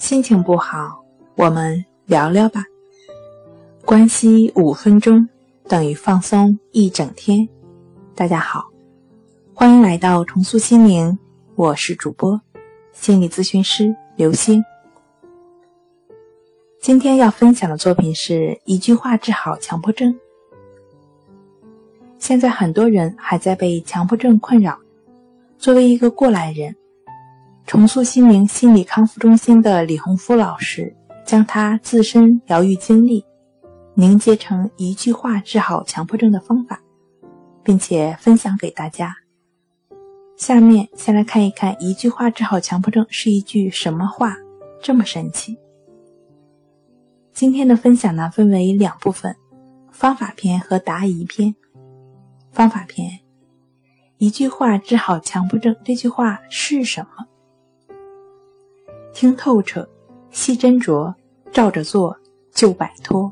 心情不好，我们聊聊吧。关系五分钟等于放松一整天。大家好，欢迎来到重塑心灵，我是主播心理咨询师刘星。今天要分享的作品是一句话治好强迫症。现在很多人还在被强迫症困扰，作为一个过来人。重塑心灵心理康复中心的李洪福老师将他自身疗愈经历凝结成一句话治好强迫症的方法，并且分享给大家。下面先来看一看一句话治好强迫症是一句什么话，这么神奇。今天的分享呢，分为两部分：方法篇和答疑篇。方法篇，一句话治好强迫症，这句话是什么？听透彻，细斟酌，照着做就摆脱。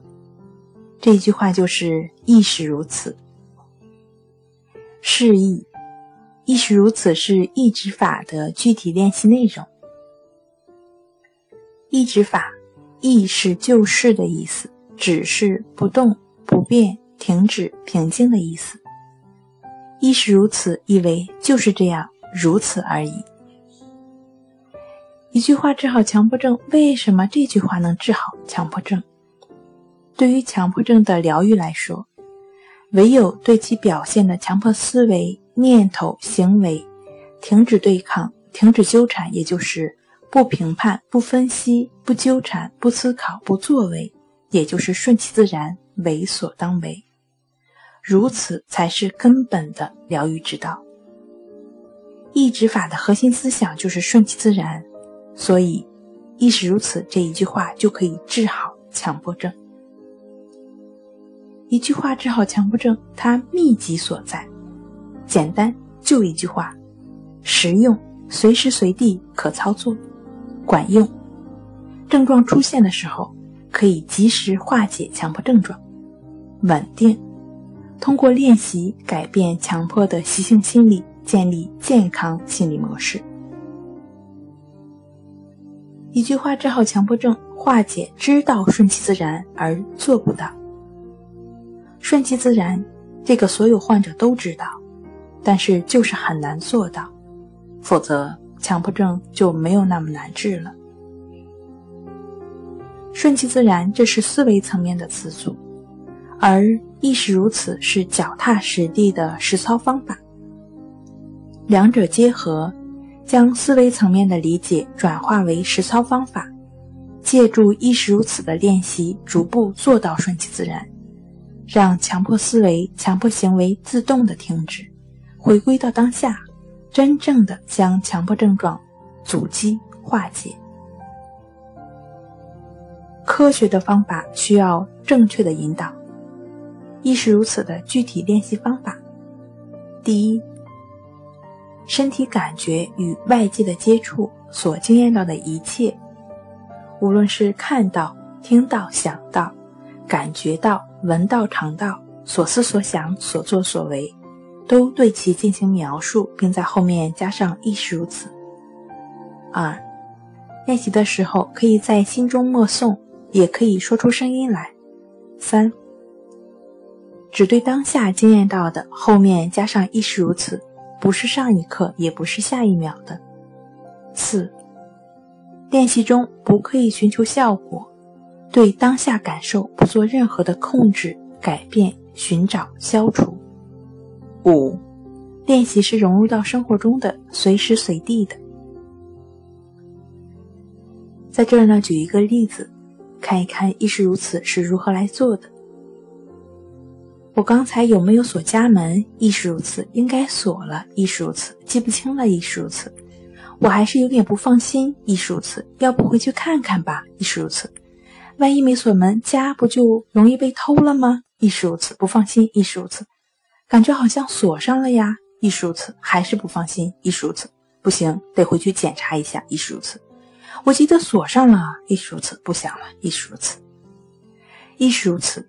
这句话就是亦是如此。示意，亦是如此是意指法的具体练习内容。意指法，意是就是的意思，只是不动、不变、停止、平静的意思。亦是如此，意为就是这样，如此而已。一句话治好强迫症，为什么这句话能治好强迫症？对于强迫症的疗愈来说，唯有对其表现的强迫思维、念头、行为停止对抗、停止纠缠，也就是不评判、不分析、不纠缠、不思考、不作为，也就是顺其自然、为所当为，如此才是根本的疗愈之道。意指法的核心思想就是顺其自然。所以，亦是如此。这一句话就可以治好强迫症。一句话治好强迫症，它秘籍所在，简单，就一句话，实用，随时随地可操作，管用。症状出现的时候，可以及时化解强迫症状，稳定。通过练习改变强迫的习性心理，建立健康心理模式。一句话治好强迫症，化解知道顺其自然而做不到。顺其自然，这个所有患者都知道，但是就是很难做到，否则强迫症就没有那么难治了。顺其自然，这是思维层面的词组，而亦是如此，是脚踏实地的实操方法。两者结合。将思维层面的理解转化为实操方法，借助亦是如此的练习，逐步做到顺其自然，让强迫思维、强迫行为自动的停止，回归到当下，真正的将强迫症状阻击化解。科学的方法需要正确的引导，亦是如此的具体练习方法。第一。身体感觉与外界的接触所经验到的一切，无论是看到、听到、想到、感觉到、闻到、尝到、所思所想、所作所为，都对其进行描述，并在后面加上“亦是如此”。二、练习的时候可以在心中默诵，也可以说出声音来。三、只对当下经验到的，后面加上“亦是如此”。不是上一刻，也不是下一秒的。四，练习中不刻意寻求效果，对当下感受不做任何的控制、改变、寻找、消除。五，练习是融入到生活中的，随时随地的。在这儿呢，举一个例子，看一看亦是如此是如何来做的。我刚才有没有锁家门？亦是如此，应该锁了。亦是如此，记不清了。亦是如此，我还是有点不放心。亦是如此，要不回去看看吧。亦是如此，万一没锁门，家不就容易被偷了吗？亦是如此，不放心。亦是如此，感觉好像锁上了呀。亦是如此，还是不放心。亦是如此，不行，得回去检查一下。亦是如此，我记得锁上了。亦是如此，不想了。亦是如此，亦是如此。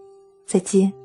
再见。